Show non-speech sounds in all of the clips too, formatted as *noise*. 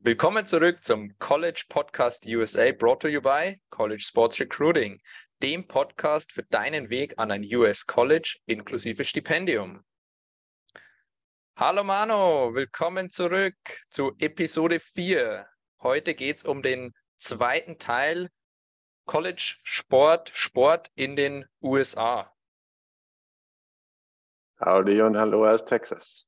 Willkommen zurück zum College Podcast USA, brought to you by College Sports Recruiting, dem Podcast für deinen Weg an ein US College inklusive Stipendium. Hallo Mano, willkommen zurück zu Episode 4. Heute geht es um den zweiten Teil College Sport, Sport in den USA. Howdy und hallo aus Texas.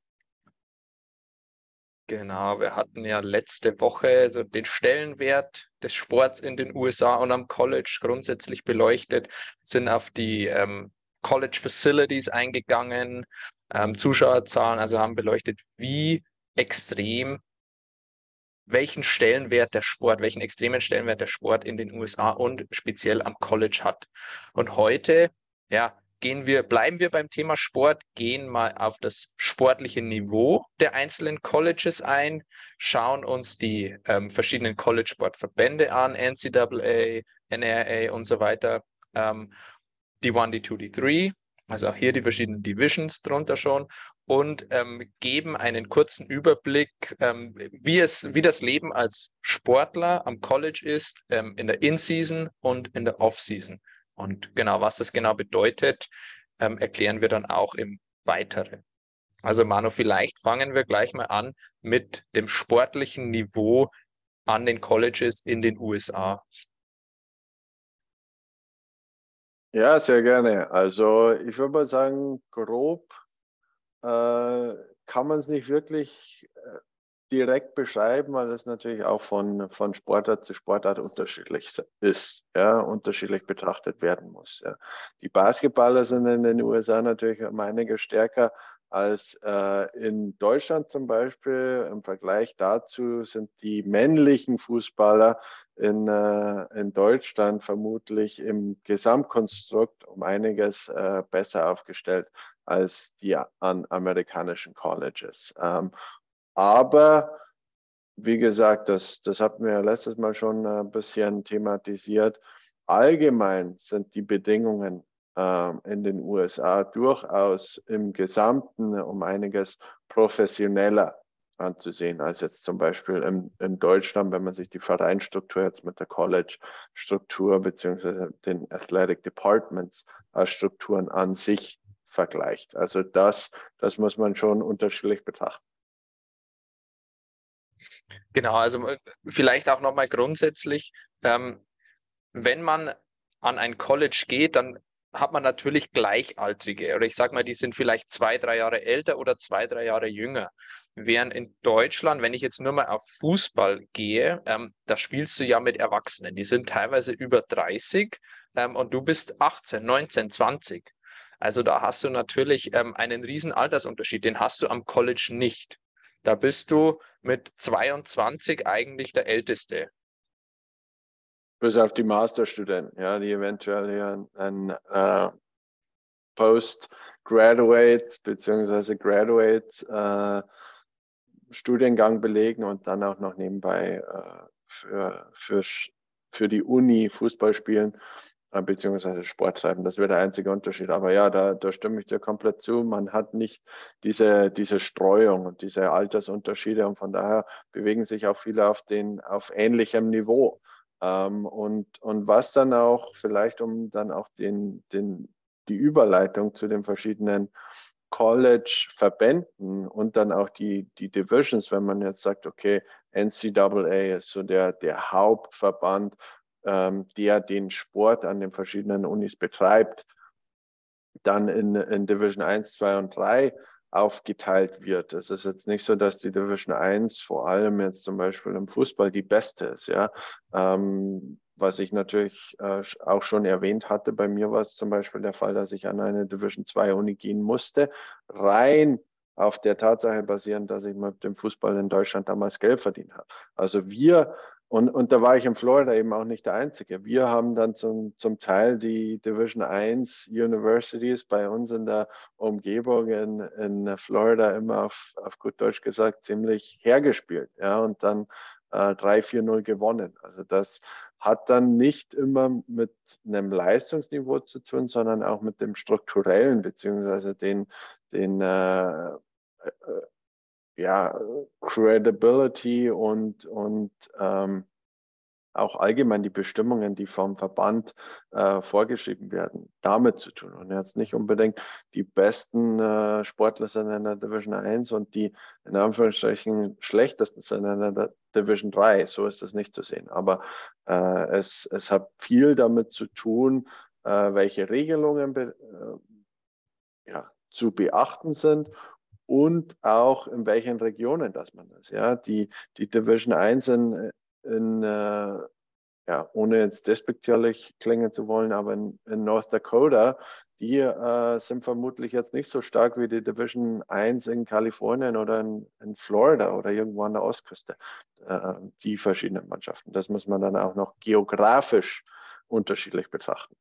Genau, wir hatten ja letzte Woche so den Stellenwert des Sports in den USA und am College grundsätzlich beleuchtet, sind auf die ähm, College Facilities eingegangen, ähm, Zuschauerzahlen, also haben beleuchtet, wie extrem, welchen Stellenwert der Sport, welchen extremen Stellenwert der Sport in den USA und speziell am College hat. Und heute, ja, gehen wir, bleiben wir beim Thema Sport, gehen mal auf das sportliche Niveau der einzelnen Colleges ein, schauen uns die ähm, verschiedenen College-Sportverbände an, NCAA, NRA und so weiter, ähm, die 1, die 2, die 3, also auch hier die verschiedenen Divisions drunter schon und ähm, geben einen kurzen Überblick, ähm, wie, es, wie das Leben als Sportler am College ist, ähm, in der In-Season und in der Off-Season. Und genau, was das genau bedeutet, ähm, erklären wir dann auch im Weiteren. Also Manu, vielleicht fangen wir gleich mal an mit dem sportlichen Niveau an den Colleges in den USA. Ja, sehr gerne. Also ich würde mal sagen, grob äh, kann man es nicht wirklich äh, direkt beschreiben, weil es natürlich auch von, von Sportart zu Sportart unterschiedlich ist, ja, unterschiedlich betrachtet werden muss. Ja. Die Basketballer sind in den USA natürlich um einiges stärker als äh, in Deutschland zum Beispiel. Im Vergleich dazu sind die männlichen Fußballer in, äh, in Deutschland vermutlich im Gesamtkonstrukt um einiges äh, besser aufgestellt als die an amerikanischen Colleges. Ähm, aber wie gesagt, das, das hatten wir ja letztes Mal schon ein bisschen thematisiert. Allgemein sind die Bedingungen äh, in den USA durchaus im Gesamten um einiges professioneller anzusehen als jetzt zum Beispiel in, in Deutschland, wenn man sich die Vereinstruktur jetzt mit der College-Struktur beziehungsweise den Athletic Departments als Strukturen an sich vergleicht. Also das, das muss man schon unterschiedlich betrachten. Genau, also äh, vielleicht auch nochmal grundsätzlich, ähm, wenn man an ein College geht, dann hat man natürlich Gleichaltrige oder ich sage mal, die sind vielleicht zwei, drei Jahre älter oder zwei, drei Jahre jünger. Während in Deutschland, wenn ich jetzt nur mal auf Fußball gehe, ähm, da spielst du ja mit Erwachsenen, die sind teilweise über 30 ähm, und du bist 18, 19, 20. Also da hast du natürlich ähm, einen riesen Altersunterschied, den hast du am College nicht. Da bist du mit 22 eigentlich der Älteste. Bis auf die Masterstudenten, ja, die eventuell einen äh, Postgraduate bzw. Graduate äh, Studiengang belegen und dann auch noch nebenbei äh, für, für, für die Uni Fußball spielen beziehungsweise Sport treiben. Das wäre der einzige Unterschied. Aber ja, da, da stimme ich dir komplett zu. Man hat nicht diese, diese Streuung und diese Altersunterschiede und von daher bewegen sich auch viele auf, den, auf ähnlichem Niveau. Ähm, und, und was dann auch vielleicht, um dann auch den, den, die Überleitung zu den verschiedenen College-Verbänden und dann auch die, die Divisions, wenn man jetzt sagt, okay, NCAA ist so der, der Hauptverband der den Sport an den verschiedenen Unis betreibt, dann in, in Division 1, 2 und 3 aufgeteilt wird. Es ist jetzt nicht so, dass die Division 1 vor allem jetzt zum Beispiel im Fußball die beste ist. Ja? Ähm, was ich natürlich äh, auch schon erwähnt hatte, bei mir war es zum Beispiel der Fall, dass ich an eine Division 2 Uni gehen musste, rein auf der Tatsache basierend, dass ich mit dem Fußball in Deutschland damals Geld verdient habe. Also wir und, und da war ich in Florida eben auch nicht der Einzige. Wir haben dann zum, zum Teil die Division 1 Universities bei uns in der Umgebung in, in Florida immer auf, auf gut Deutsch gesagt ziemlich hergespielt. Ja, und dann äh, 3-4-0 gewonnen. Also das hat dann nicht immer mit einem Leistungsniveau zu tun, sondern auch mit dem strukturellen beziehungsweise den, den äh, äh ja, Credibility und, und ähm, auch allgemein die Bestimmungen, die vom Verband äh, vorgeschrieben werden, damit zu tun. Und jetzt nicht unbedingt die besten äh, Sportler sind in der Division 1 und die in Anführungsstrichen schlechtesten sind in der Division 3. So ist das nicht zu sehen. Aber äh, es, es hat viel damit zu tun, äh, welche Regelungen äh, ja, zu beachten sind und auch in welchen Regionen das man ist. Ja, die, die Division 1 in, in, äh, ja, ohne jetzt despektierlich klingen zu wollen, aber in, in North Dakota, die äh, sind vermutlich jetzt nicht so stark wie die Division 1 in Kalifornien oder in, in Florida oder irgendwo an der Ostküste, äh, die verschiedenen Mannschaften. Das muss man dann auch noch geografisch unterschiedlich betrachten.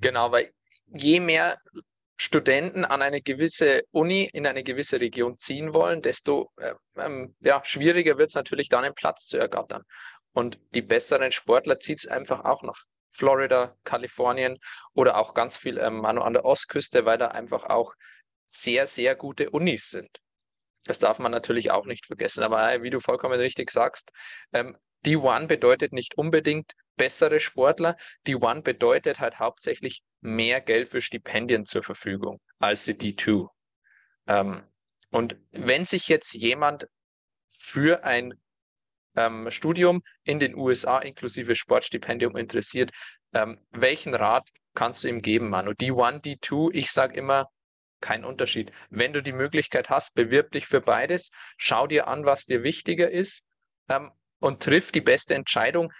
Genau, weil je mehr Studenten an eine gewisse Uni in eine gewisse Region ziehen wollen, desto äh, ähm, ja, schwieriger wird es natürlich dann einen Platz zu ergattern. Und die besseren Sportler zieht es einfach auch nach Florida, Kalifornien oder auch ganz viel ähm, an der Ostküste, weil da einfach auch sehr, sehr gute Unis sind. Das darf man natürlich auch nicht vergessen. Aber äh, wie du vollkommen richtig sagst, ähm, D1 bedeutet nicht unbedingt bessere Sportler. D1 bedeutet halt hauptsächlich mehr Geld für Stipendien zur Verfügung als die D2. Ähm, und wenn sich jetzt jemand für ein ähm, Studium in den USA inklusive Sportstipendium interessiert, ähm, welchen Rat kannst du ihm geben, Manu? D1, D2, ich sage immer, kein Unterschied. Wenn du die Möglichkeit hast, bewirb dich für beides, schau dir an, was dir wichtiger ist ähm, und triff die beste Entscheidung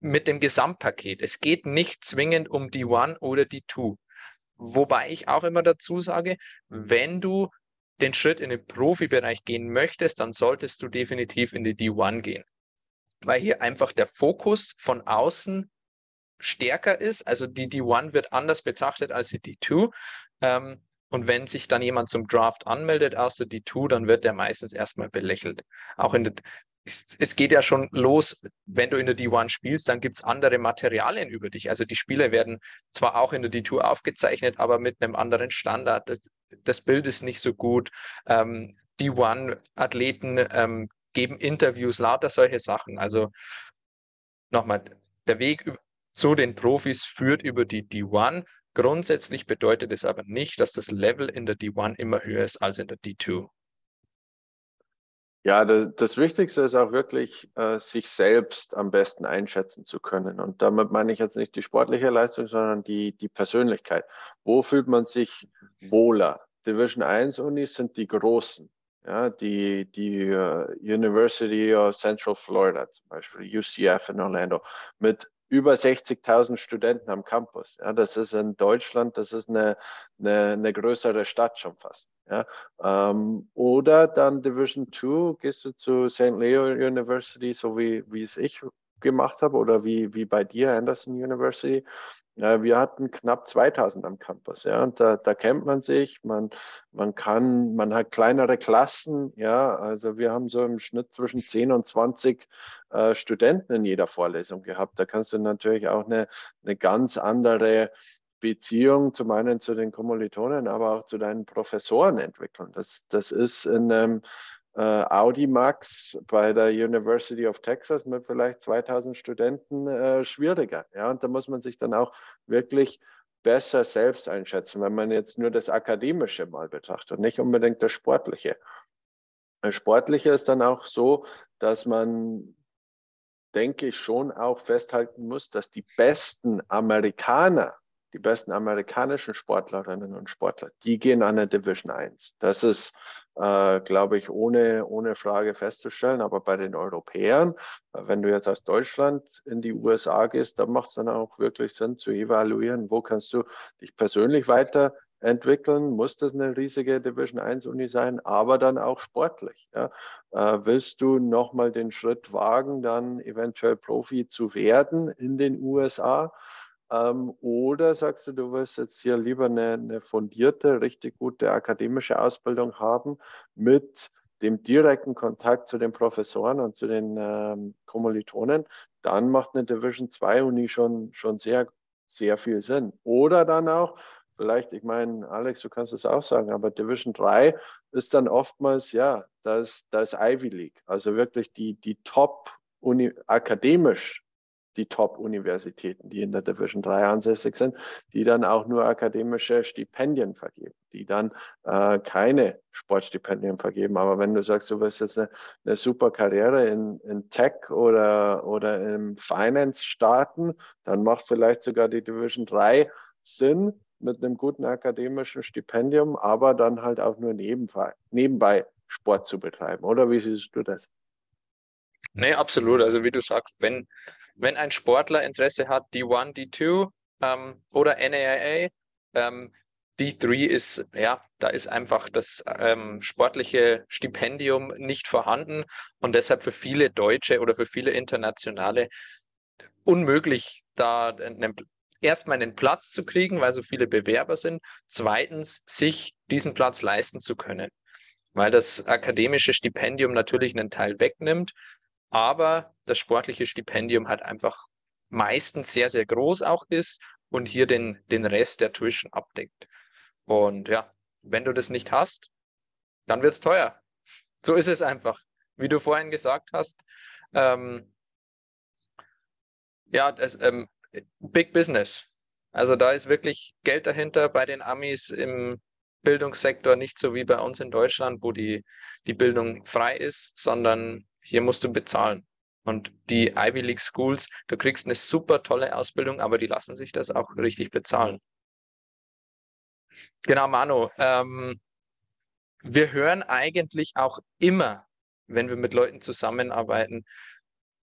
mit dem Gesamtpaket. Es geht nicht zwingend um die One oder die Two. Wobei ich auch immer dazu sage, wenn du den Schritt in den Profibereich gehen möchtest, dann solltest du definitiv in die D1 gehen. Weil hier einfach der Fokus von außen stärker ist. Also die D1 wird anders betrachtet als die D2. Ähm, und wenn sich dann jemand zum Draft anmeldet aus der D2, dann wird der meistens erstmal belächelt. Auch in der, es, es, geht ja schon los, wenn du in der D1 spielst, dann gibt es andere Materialien über dich. Also die Spiele werden zwar auch in der D2 aufgezeichnet, aber mit einem anderen Standard. Das, das Bild ist nicht so gut. Ähm, D1-Athleten ähm, geben Interviews, lauter solche Sachen. Also nochmal, der Weg zu den Profis führt über die D1. Grundsätzlich bedeutet es aber nicht, dass das Level in der D1 immer höher ist als in der D2. Ja, das, das, Wichtigste ist auch wirklich, äh, sich selbst am besten einschätzen zu können. Und damit meine ich jetzt nicht die sportliche Leistung, sondern die, die Persönlichkeit. Wo fühlt man sich wohler? Division 1 Unis sind die großen. Ja, die, die uh, University of Central Florida zum Beispiel, UCF in Orlando, mit über 60.000 Studenten am Campus. Ja, das ist in Deutschland, das ist eine, eine, eine größere Stadt schon fast. Ja, ähm, oder dann Division 2, gehst du zu St. Leo University, so wie, wie es ich gemacht habe, oder wie, wie bei dir, Anderson University. Ja, wir hatten knapp 2000 am Campus, ja, und da, da kennt man sich, man, man kann, man hat kleinere Klassen, ja, also wir haben so im Schnitt zwischen 10 und 20 äh, Studenten in jeder Vorlesung gehabt. Da kannst du natürlich auch eine, eine ganz andere Beziehung zum einen zu den Kommilitonen, aber auch zu deinen Professoren entwickeln. Das, das ist in einem äh, Audimax bei der University of Texas mit vielleicht 2000 Studenten äh, schwieriger. Ja, und da muss man sich dann auch wirklich besser selbst einschätzen, wenn man jetzt nur das Akademische mal betrachtet und nicht unbedingt das Sportliche. Das Sportliche ist dann auch so, dass man, denke ich, schon auch festhalten muss, dass die besten Amerikaner die besten amerikanischen Sportlerinnen und Sportler, die gehen an der Division 1. Das ist, äh, glaube ich, ohne, ohne Frage festzustellen. Aber bei den Europäern, wenn du jetzt aus Deutschland in die USA gehst, dann macht es dann auch wirklich Sinn zu evaluieren, wo kannst du dich persönlich weiterentwickeln, muss das eine riesige Division 1 Uni sein, aber dann auch sportlich. Ja. Äh, willst du nochmal den Schritt wagen, dann eventuell Profi zu werden in den USA? Ähm, oder sagst du, du willst jetzt hier lieber eine, eine fundierte, richtig gute akademische Ausbildung haben mit dem direkten Kontakt zu den Professoren und zu den ähm, Kommilitonen, dann macht eine Division 2 Uni schon, schon sehr, sehr viel Sinn. Oder dann auch vielleicht, ich meine, Alex, du kannst es auch sagen, aber Division 3 ist dann oftmals, ja, das, das Ivy League, also wirklich die, die Top akademisch die Top-Universitäten, die in der Division 3 ansässig sind, die dann auch nur akademische Stipendien vergeben, die dann äh, keine Sportstipendien vergeben. Aber wenn du sagst, du willst jetzt eine, eine super Karriere in, in Tech oder, oder im Finance starten, dann macht vielleicht sogar die Division 3 Sinn mit einem guten akademischen Stipendium, aber dann halt auch nur nebenbei, nebenbei Sport zu betreiben. Oder wie siehst du das? Nee, absolut. Also wie du sagst, wenn, wenn ein Sportler Interesse hat, D1, D2 ähm, oder NAIA, ähm, D3 ist, ja, da ist einfach das ähm, sportliche Stipendium nicht vorhanden und deshalb für viele Deutsche oder für viele Internationale unmöglich, da erstmal einen Platz zu kriegen, weil so viele Bewerber sind. Zweitens, sich diesen Platz leisten zu können, weil das akademische Stipendium natürlich einen Teil wegnimmt aber das sportliche Stipendium halt einfach meistens sehr, sehr groß auch ist und hier den, den Rest der Tuition abdeckt. Und ja, wenn du das nicht hast, dann wird es teuer. So ist es einfach. Wie du vorhin gesagt hast, ähm, ja, das, ähm, Big Business. Also da ist wirklich Geld dahinter bei den Amis im Bildungssektor, nicht so wie bei uns in Deutschland, wo die, die Bildung frei ist, sondern hier musst du bezahlen. Und die Ivy League Schools, du kriegst eine super tolle Ausbildung, aber die lassen sich das auch richtig bezahlen. Genau, Manu. Ähm, wir hören eigentlich auch immer, wenn wir mit Leuten zusammenarbeiten,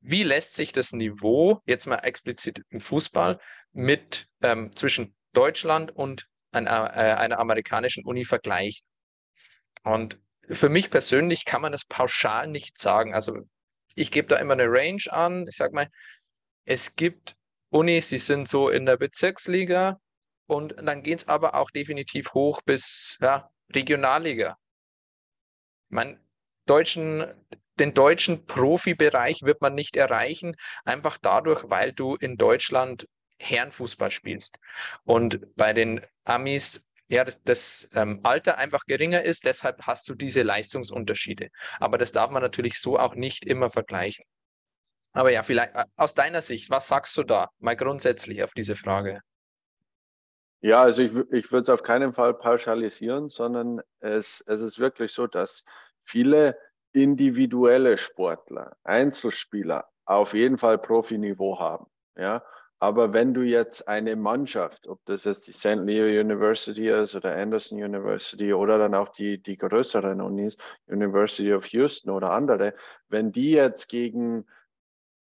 wie lässt sich das Niveau, jetzt mal explizit im Fußball, mit ähm, zwischen Deutschland und einer, äh, einer amerikanischen Uni vergleichen? Und für mich persönlich kann man das pauschal nicht sagen. Also ich gebe da immer eine Range an. Ich sage mal, es gibt Unis, die sind so in der Bezirksliga und dann geht es aber auch definitiv hoch bis ja, Regionalliga. Man, deutschen, den deutschen Profibereich wird man nicht erreichen, einfach dadurch, weil du in Deutschland Herrenfußball spielst. Und bei den Amis ja, das, das ähm, Alter einfach geringer ist, deshalb hast du diese Leistungsunterschiede. Aber das darf man natürlich so auch nicht immer vergleichen. Aber ja, vielleicht äh, aus deiner Sicht, was sagst du da mal grundsätzlich auf diese Frage? Ja, also ich, ich würde es auf keinen Fall pauschalisieren, sondern es, es ist wirklich so, dass viele individuelle Sportler, Einzelspieler auf jeden Fall Profiniveau haben. Ja, aber wenn du jetzt eine Mannschaft, ob das jetzt die St. Leo University ist oder Anderson University oder dann auch die, die größeren Unis, University of Houston oder andere, wenn die jetzt gegen,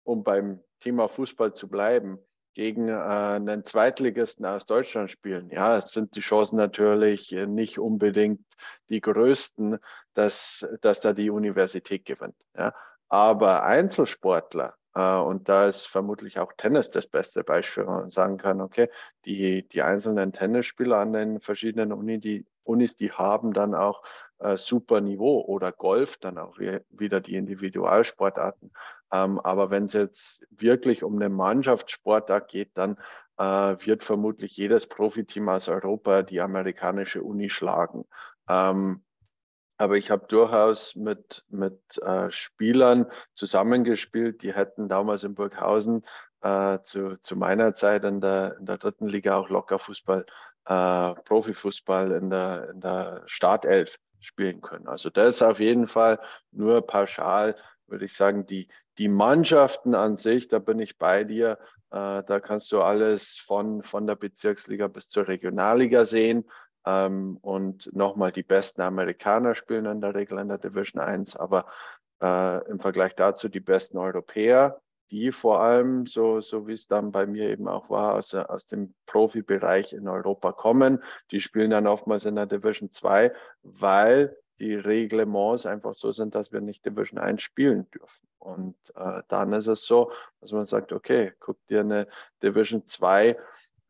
um beim Thema Fußball zu bleiben, gegen äh, einen Zweitligisten aus Deutschland spielen, ja, sind die Chancen natürlich nicht unbedingt die größten, dass, dass da die Universität gewinnt. Ja. Aber Einzelsportler, äh, und da ist vermutlich auch Tennis das beste Beispiel, wo man sagen kann, okay, die, die einzelnen Tennisspieler an den verschiedenen Uni, die, Unis, die haben dann auch äh, super Niveau oder Golf, dann auch wieder die Individualsportarten. Ähm, aber wenn es jetzt wirklich um eine Mannschaftssportart geht, dann äh, wird vermutlich jedes Profiteam aus Europa die amerikanische Uni schlagen. Ähm, aber ich habe durchaus mit, mit äh, Spielern zusammengespielt, die hätten damals in Burghausen äh, zu, zu meiner Zeit in der, in der dritten Liga auch locker Fußball, äh, Profifußball in der, in der Startelf spielen können. Also das ist auf jeden Fall nur pauschal, würde ich sagen, die, die Mannschaften an sich, da bin ich bei dir. Äh, da kannst du alles von, von der Bezirksliga bis zur Regionalliga sehen. Ähm, und nochmal, die besten Amerikaner spielen in der Regel in der Division 1, aber äh, im Vergleich dazu die besten Europäer, die vor allem, so, so wie es dann bei mir eben auch war, aus, aus dem Profibereich in Europa kommen. Die spielen dann oftmals in der Division 2, weil die Reglements einfach so sind, dass wir nicht Division 1 spielen dürfen. Und äh, dann ist es so, dass man sagt, okay, guck dir eine Division 2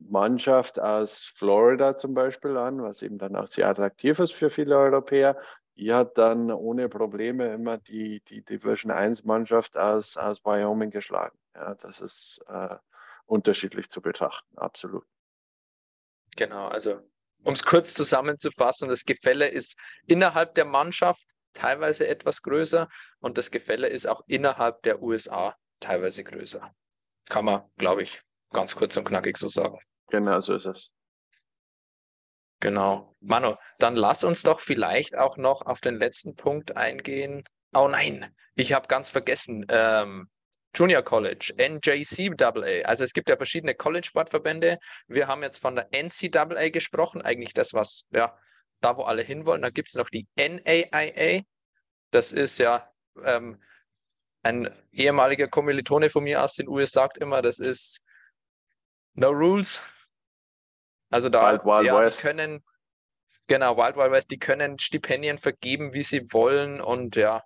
Mannschaft aus Florida zum Beispiel an, was eben dann auch sehr attraktiv ist für viele Europäer. Die hat dann ohne Probleme immer die, die Division 1 Mannschaft aus, aus Wyoming geschlagen. Ja, das ist äh, unterschiedlich zu betrachten, absolut. Genau, also um es kurz zusammenzufassen, das Gefälle ist innerhalb der Mannschaft teilweise etwas größer und das Gefälle ist auch innerhalb der USA teilweise größer. Kann man, glaube ich, ganz kurz und knackig so sagen. Genau, so ist es. Genau. Manu, dann lass uns doch vielleicht auch noch auf den letzten Punkt eingehen. Oh nein, ich habe ganz vergessen. Ähm, Junior College, NJCAA. Also es gibt ja verschiedene College-Sportverbände. Wir haben jetzt von der NCAA gesprochen, eigentlich das, was, ja, da wo alle hinwollen. Da gibt es noch die NAIA. Das ist ja ähm, ein ehemaliger Kommilitone von mir aus den USA sagt immer, das ist No Rules. Also da Wild, Wild ja, West. die können, genau, Wild Wild West, die können Stipendien vergeben, wie sie wollen und ja,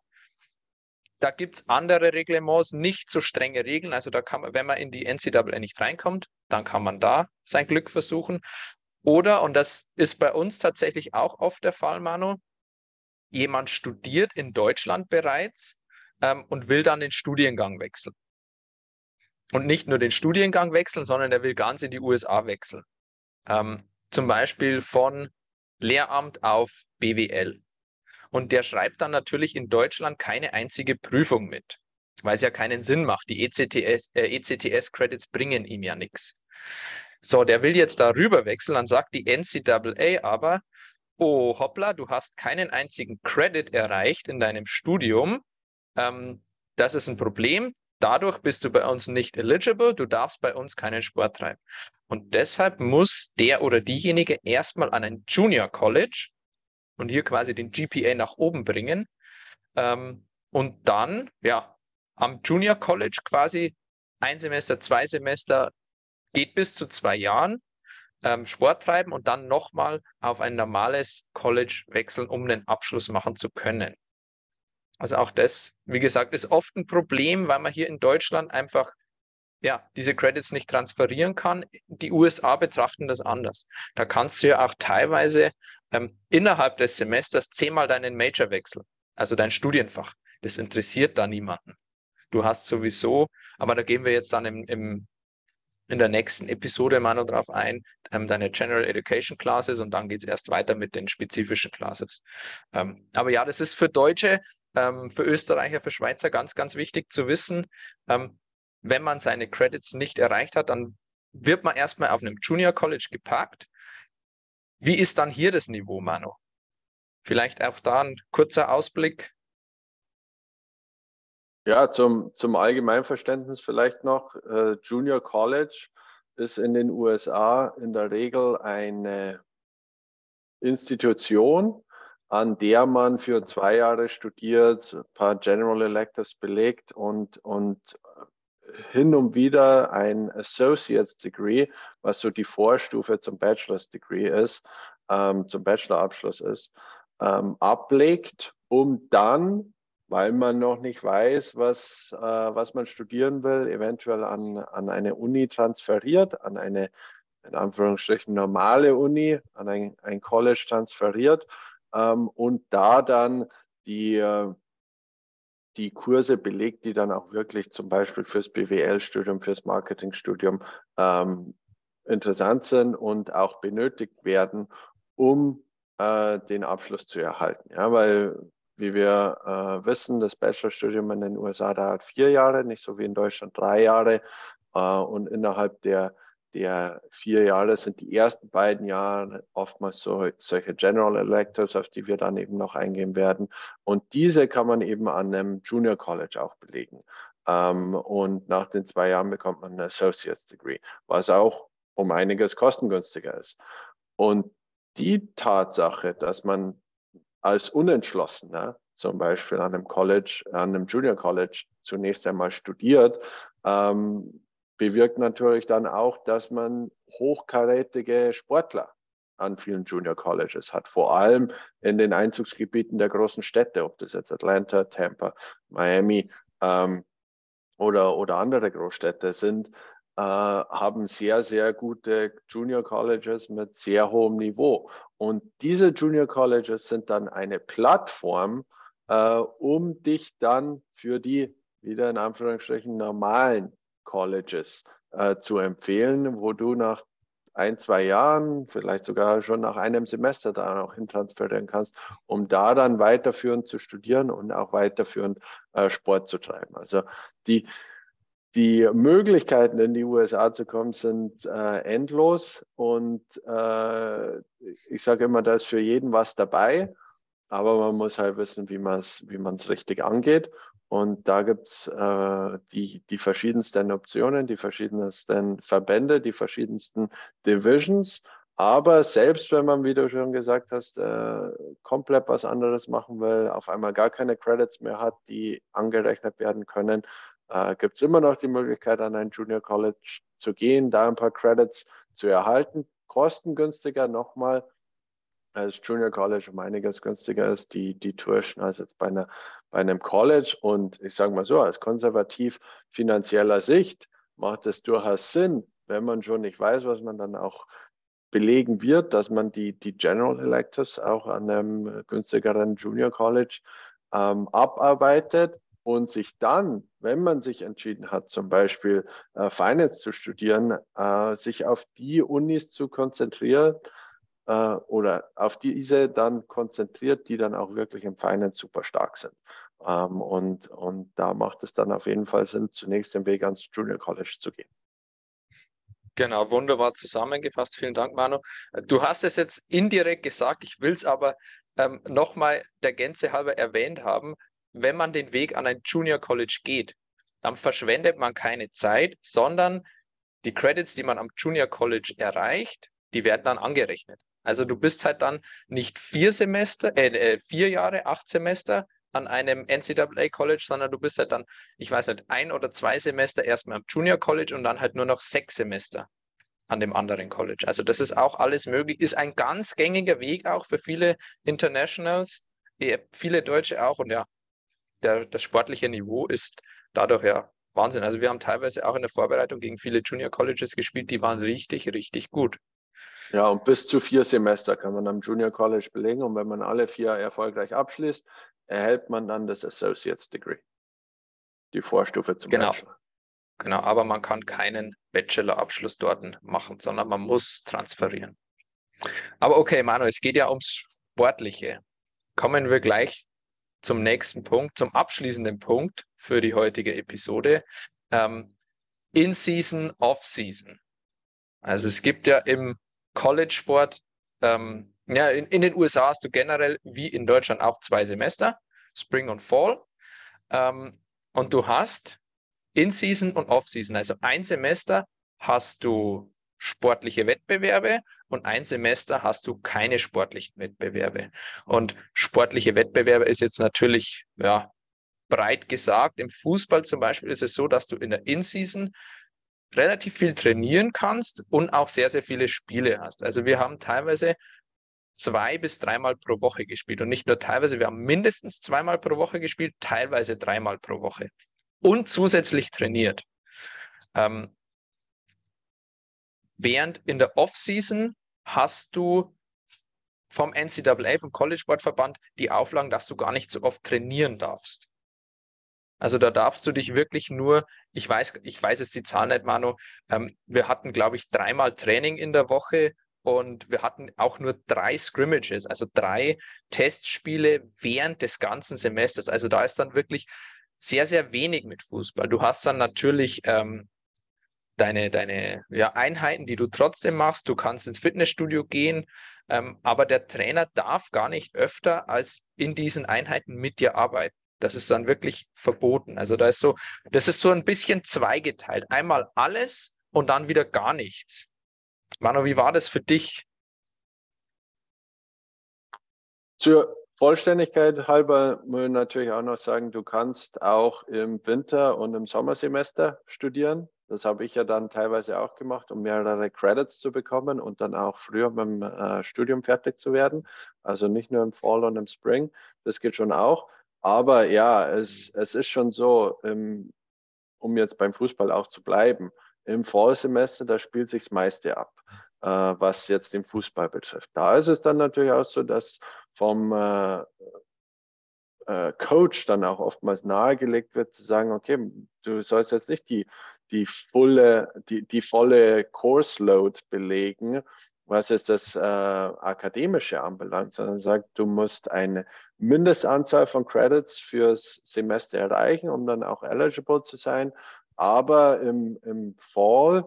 da gibt es andere Reglements, nicht so strenge Regeln. Also da kann man, wenn man in die NCAA nicht reinkommt, dann kann man da sein Glück versuchen. Oder, und das ist bei uns tatsächlich auch oft der Fall, Manu, jemand studiert in Deutschland bereits ähm, und will dann den Studiengang wechseln. Und nicht nur den Studiengang wechseln, sondern er will ganz in die USA wechseln. Ähm, zum Beispiel von Lehramt auf BWL. Und der schreibt dann natürlich in Deutschland keine einzige Prüfung mit, weil es ja keinen Sinn macht. Die ECTS, äh, ECTS-Credits bringen ihm ja nichts. So, der will jetzt darüber wechseln, dann sagt die NCAA aber, oh hoppla, du hast keinen einzigen Credit erreicht in deinem Studium. Ähm, das ist ein Problem. Dadurch bist du bei uns nicht eligible, du darfst bei uns keinen Sport treiben. Und deshalb muss der oder diejenige erstmal an ein Junior College und hier quasi den GPA nach oben bringen. Ähm, und dann, ja, am Junior College quasi ein Semester, zwei Semester, geht bis zu zwei Jahren ähm, Sport treiben und dann nochmal auf ein normales College wechseln, um den Abschluss machen zu können. Also auch das, wie gesagt, ist oft ein Problem, weil man hier in Deutschland einfach ja, diese Credits nicht transferieren kann. Die USA betrachten das anders. Da kannst du ja auch teilweise ähm, innerhalb des Semesters zehnmal deinen Major wechseln, also dein Studienfach. Das interessiert da niemanden. Du hast sowieso, aber da gehen wir jetzt dann im, im in der nächsten Episode mal noch drauf ein, ähm, deine General Education Classes und dann geht es erst weiter mit den spezifischen Classes. Ähm, aber ja, das ist für Deutsche, ähm, für Österreicher, für Schweizer ganz, ganz wichtig zu wissen, ähm, wenn man seine Credits nicht erreicht hat, dann wird man erstmal auf einem Junior College geparkt wie ist dann hier das Niveau, Manu? Vielleicht auch da ein kurzer Ausblick. Ja, zum, zum Allgemeinverständnis vielleicht noch. Äh, Junior College ist in den USA in der Regel eine Institution, an der man für zwei Jahre studiert, ein paar General Electives belegt und, und hin und wieder ein Associate's Degree, was so die Vorstufe zum Bachelor's Degree ist, ähm, zum Bachelorabschluss ist, ähm, ablegt, um dann, weil man noch nicht weiß, was, äh, was man studieren will, eventuell an, an eine Uni transferiert, an eine in Anführungsstrichen normale Uni, an ein, ein College transferiert ähm, und da dann die äh, die Kurse belegt, die dann auch wirklich zum Beispiel fürs BWL-Studium, fürs Marketingstudium ähm, interessant sind und auch benötigt werden, um äh, den Abschluss zu erhalten. Ja, weil, wie wir äh, wissen, das Bachelorstudium in den USA dauert vier Jahre, nicht so wie in Deutschland drei Jahre. Äh, und innerhalb der der vier Jahre sind die ersten beiden Jahre oftmals so, solche General Electives, auf die wir dann eben noch eingehen werden. Und diese kann man eben an einem Junior College auch belegen. Ähm, und nach den zwei Jahren bekommt man ein Associate's Degree, was auch um einiges kostengünstiger ist. Und die Tatsache, dass man als Unentschlossener zum Beispiel an einem College, an einem Junior College zunächst einmal studiert, ähm, bewirkt natürlich dann auch, dass man hochkarätige Sportler an vielen Junior Colleges hat, vor allem in den Einzugsgebieten der großen Städte, ob das jetzt Atlanta, Tampa, Miami ähm, oder, oder andere Großstädte sind, äh, haben sehr, sehr gute Junior Colleges mit sehr hohem Niveau. Und diese Junior Colleges sind dann eine Plattform, äh, um dich dann für die wieder in Anführungsstrichen normalen Colleges äh, zu empfehlen, wo du nach ein, zwei Jahren, vielleicht sogar schon nach einem Semester da noch hintransferieren kannst, um da dann weiterführend zu studieren und auch weiterführend äh, Sport zu treiben. Also die, die Möglichkeiten in die USA zu kommen sind äh, endlos und äh, ich sage immer, da ist für jeden was dabei, aber man muss halt wissen, wie man es wie richtig angeht. Und da gibt es äh, die, die verschiedensten Optionen, die verschiedensten Verbände, die verschiedensten Divisions. Aber selbst wenn man, wie du schon gesagt hast, äh, komplett was anderes machen will, auf einmal gar keine Credits mehr hat, die angerechnet werden können, äh, gibt es immer noch die Möglichkeit, an ein Junior College zu gehen, da ein paar Credits zu erhalten. Kostengünstiger nochmal als Junior College um einiges günstiger ist, die, die Tuition als jetzt bei, einer, bei einem College. Und ich sage mal so, aus konservativ finanzieller Sicht macht es durchaus Sinn, wenn man schon nicht weiß, was man dann auch belegen wird, dass man die, die General Electives auch an einem günstigeren Junior College ähm, abarbeitet und sich dann, wenn man sich entschieden hat, zum Beispiel äh, Finance zu studieren, äh, sich auf die Unis zu konzentrieren äh, oder auf diese dann konzentriert, die dann auch wirklich im Finance super stark sind. Ähm, und, und da macht es dann auf jeden Fall Sinn, zunächst den Weg ans Junior College zu gehen. Genau, wunderbar zusammengefasst. Vielen Dank, Manu. Du hast es jetzt indirekt gesagt, ich will es aber ähm, nochmal der Gänze halber erwähnt haben wenn man den Weg an ein Junior College geht, dann verschwendet man keine Zeit, sondern die Credits, die man am Junior College erreicht, die werden dann angerechnet. Also du bist halt dann nicht vier Semester, äh, äh vier Jahre, acht Semester an einem NCAA College, sondern du bist halt dann, ich weiß nicht, ein oder zwei Semester erstmal am Junior College und dann halt nur noch sechs Semester an dem anderen College. Also das ist auch alles möglich, ist ein ganz gängiger Weg auch für viele Internationals, eh, viele Deutsche auch und ja, der, das sportliche Niveau ist dadurch ja Wahnsinn. Also wir haben teilweise auch in der Vorbereitung gegen viele Junior Colleges gespielt, die waren richtig, richtig gut. Ja, und bis zu vier Semester kann man am Junior College belegen. Und wenn man alle vier erfolgreich abschließt, erhält man dann das Associate's Degree. Die Vorstufe zum genau. Bachelor. Genau, aber man kann keinen Bachelor-Abschluss dort machen, sondern man muss transferieren. Aber okay, Manu, es geht ja ums Sportliche. Kommen wir gleich zum nächsten Punkt, zum abschließenden Punkt für die heutige Episode. Ähm, In-Season, Off-Season. Also es gibt ja im College-Sport, ähm, ja, in, in, den USA hast du generell wie in Deutschland auch zwei Semester, Spring und Fall. Ähm, und du hast In-Season und Off-Season. Also ein Semester hast du sportliche Wettbewerbe und ein Semester hast du keine sportlichen Wettbewerbe. Und sportliche Wettbewerbe ist jetzt natürlich ja, breit gesagt. Im Fußball zum Beispiel ist es so, dass du in der In-Season relativ viel trainieren kannst und auch sehr, sehr viele Spiele hast. Also wir haben teilweise zwei bis dreimal pro Woche gespielt und nicht nur teilweise, wir haben mindestens zweimal pro Woche gespielt, teilweise dreimal pro Woche und zusätzlich trainiert. Ähm, Während in der Offseason hast du vom NCAA, vom College Sportverband, die Auflagen, dass du gar nicht so oft trainieren darfst. Also da darfst du dich wirklich nur, ich weiß, ich weiß jetzt die Zahl nicht, Manu, ähm, wir hatten, glaube ich, dreimal Training in der Woche und wir hatten auch nur drei Scrimmages, also drei Testspiele während des ganzen Semesters. Also da ist dann wirklich sehr, sehr wenig mit Fußball. Du hast dann natürlich ähm, deine, deine ja, Einheiten, die du trotzdem machst. Du kannst ins Fitnessstudio gehen, ähm, aber der Trainer darf gar nicht öfter als in diesen Einheiten mit dir arbeiten. Das ist dann wirklich verboten. Also da ist so, das ist so ein bisschen zweigeteilt. Einmal alles und dann wieder gar nichts. Manu, wie war das für dich? Zur Vollständigkeit halber ich natürlich auch noch sagen, du kannst auch im Winter- und im Sommersemester studieren. Das habe ich ja dann teilweise auch gemacht, um mehrere Credits zu bekommen und dann auch früher beim äh, Studium fertig zu werden. Also nicht nur im Fall und im Spring, das geht schon auch. Aber ja, es, es ist schon so, im, um jetzt beim Fußball auch zu bleiben, im Fallsemester, da spielt sich das meiste ab, äh, was jetzt den Fußball betrifft. Da ist es dann natürlich auch so, dass vom äh, äh, Coach dann auch oftmals nahegelegt wird, zu sagen, okay, du sollst jetzt nicht die die volle, die, die volle Course Load belegen, was jetzt das äh, Akademische anbelangt, sondern sagt, du musst eine Mindestanzahl von Credits fürs Semester erreichen, um dann auch eligible zu sein. Aber im, im Fall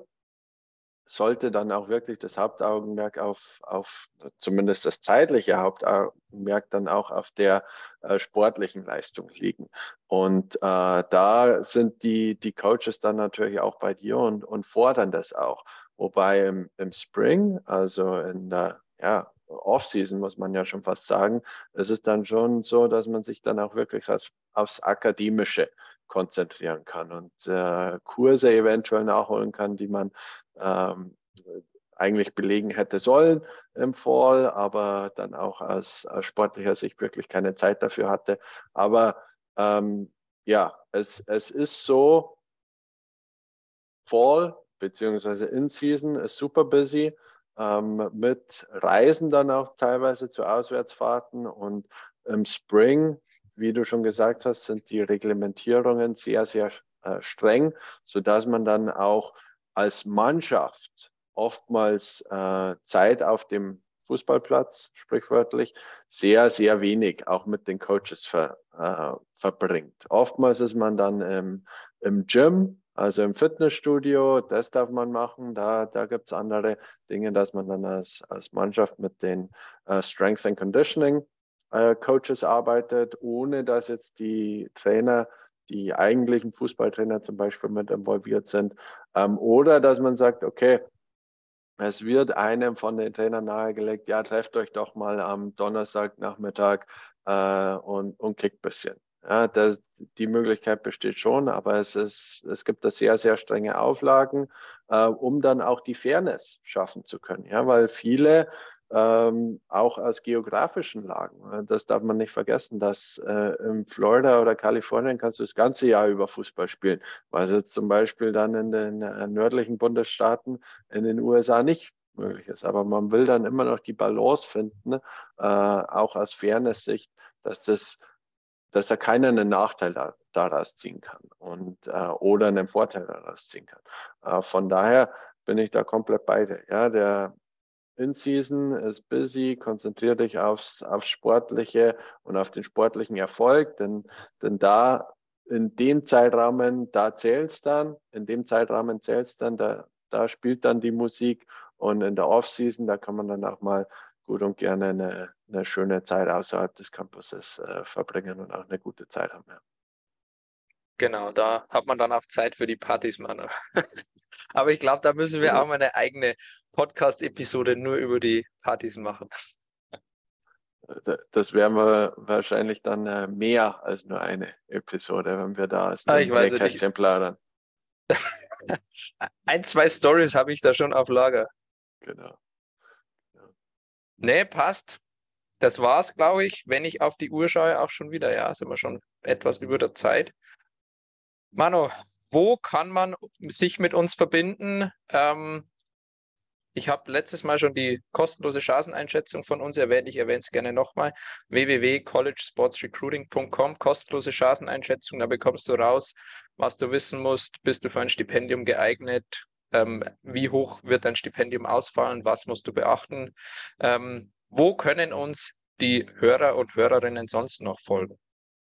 sollte dann auch wirklich das Hauptaugenmerk auf, auf zumindest das zeitliche Hauptaugenmerk dann auch auf der äh, sportlichen Leistung liegen. Und äh, da sind die, die Coaches dann natürlich auch bei dir und, und fordern das auch. Wobei im, im Spring, also in der ja, Off-Season, muss man ja schon fast sagen, es ist dann schon so, dass man sich dann auch wirklich aufs, aufs Akademische konzentrieren kann und äh, Kurse eventuell nachholen kann, die man ähm, eigentlich belegen hätte sollen im Fall, aber dann auch aus, aus, sportlicher Sicht wirklich keine Zeit dafür hatte. Aber ähm, ja, es, es ist so, Fall beziehungsweise In-Season ist super busy ähm, mit Reisen dann auch teilweise zu Auswärtsfahrten und im Spring, wie du schon gesagt hast, sind die Reglementierungen sehr, sehr äh, streng, sodass man dann auch als Mannschaft oftmals äh, Zeit auf dem Fußballplatz, sprichwörtlich, sehr, sehr wenig auch mit den Coaches ver, äh, verbringt. Oftmals ist man dann im, im Gym, also im Fitnessstudio, das darf man machen. Da, da gibt es andere Dinge, dass man dann als, als Mannschaft mit den äh, Strength and Conditioning äh, Coaches arbeitet, ohne dass jetzt die Trainer die eigentlichen Fußballtrainer zum Beispiel mit involviert sind. Ähm, oder dass man sagt, okay, es wird einem von den Trainern nahegelegt, ja, trefft euch doch mal am Donnerstagnachmittag äh, und, und kickt ein bisschen. Ja, das, die Möglichkeit besteht schon, aber es, ist, es gibt da sehr, sehr strenge Auflagen, äh, um dann auch die Fairness schaffen zu können. Ja, weil viele ähm, auch aus geografischen Lagen. Das darf man nicht vergessen, dass äh, in Florida oder Kalifornien kannst du das ganze Jahr über Fußball spielen, was jetzt zum Beispiel dann in den äh, nördlichen Bundesstaaten in den USA nicht möglich ist. Aber man will dann immer noch die Balance finden, äh, auch aus Fairness-Sicht, dass das dass da keiner einen Nachteil da, daraus ziehen kann und äh, oder einen Vorteil daraus ziehen kann. Äh, von daher bin ich da komplett bei dir. Ja, der in-Season ist busy, konzentriere dich aufs, aufs Sportliche und auf den sportlichen Erfolg, denn, denn da in dem Zeitrahmen, da zählst dann, in dem Zeitrahmen zählst dann, da, da spielt dann die Musik und in der Off-Season, da kann man dann auch mal gut und gerne eine, eine schöne Zeit außerhalb des Campuses äh, verbringen und auch eine gute Zeit haben. Ja. Genau, da hat man dann auch Zeit für die Partys, Mann. *laughs* Aber ich glaube, da müssen wir auch mal eine eigene Podcast-Episode nur über die Partys machen. Das werden wir wahrscheinlich dann äh, mehr als nur eine Episode, wenn wir da als ah, ich weiß Kästchen plaudern. *laughs* Ein, zwei Stories habe ich da schon auf Lager. Genau. Nee, passt. Das war's, glaube ich. Wenn ich auf die Uhr schaue, auch schon wieder. Ja, sind wir schon etwas über der Zeit. Mano, wo kann man sich mit uns verbinden? Ähm, ich habe letztes Mal schon die kostenlose Chanceneinschätzung von uns erwähnt. Ich erwähne es gerne nochmal. www.collegesportsrecruiting.com, kostenlose Chanceneinschätzung. Da bekommst du raus, was du wissen musst. Bist du für ein Stipendium geeignet? Ähm, wie hoch wird dein Stipendium ausfallen? Was musst du beachten? Ähm, wo können uns die Hörer und Hörerinnen sonst noch folgen?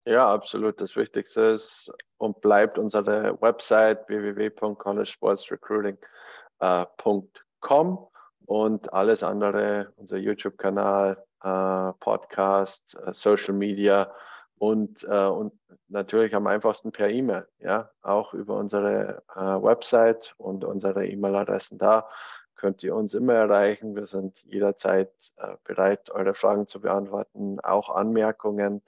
Ja, absolut. Das Wichtigste ist und bleibt unsere Website www.collegesportsrecruiting.com com und alles andere, unser YouTube-Kanal, äh, Podcast, äh, Social Media und, äh, und natürlich am einfachsten per E-Mail, ja, auch über unsere äh, Website und unsere E-Mail-Adressen da könnt ihr uns immer erreichen. Wir sind jederzeit äh, bereit, eure Fragen zu beantworten, auch Anmerkungen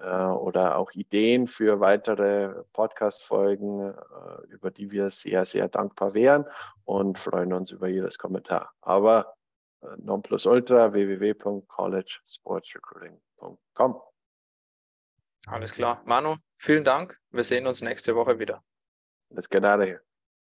äh, oder auch Ideen für weitere Podcast-Folgen, äh, über die wir sehr, sehr dankbar wären und freuen uns über jedes Kommentar. Aber äh, nonplusultra www.collegesportsrecruiting.com. Alles klar. Manu, vielen Dank. Wir sehen uns nächste Woche wieder. Let's get out of here.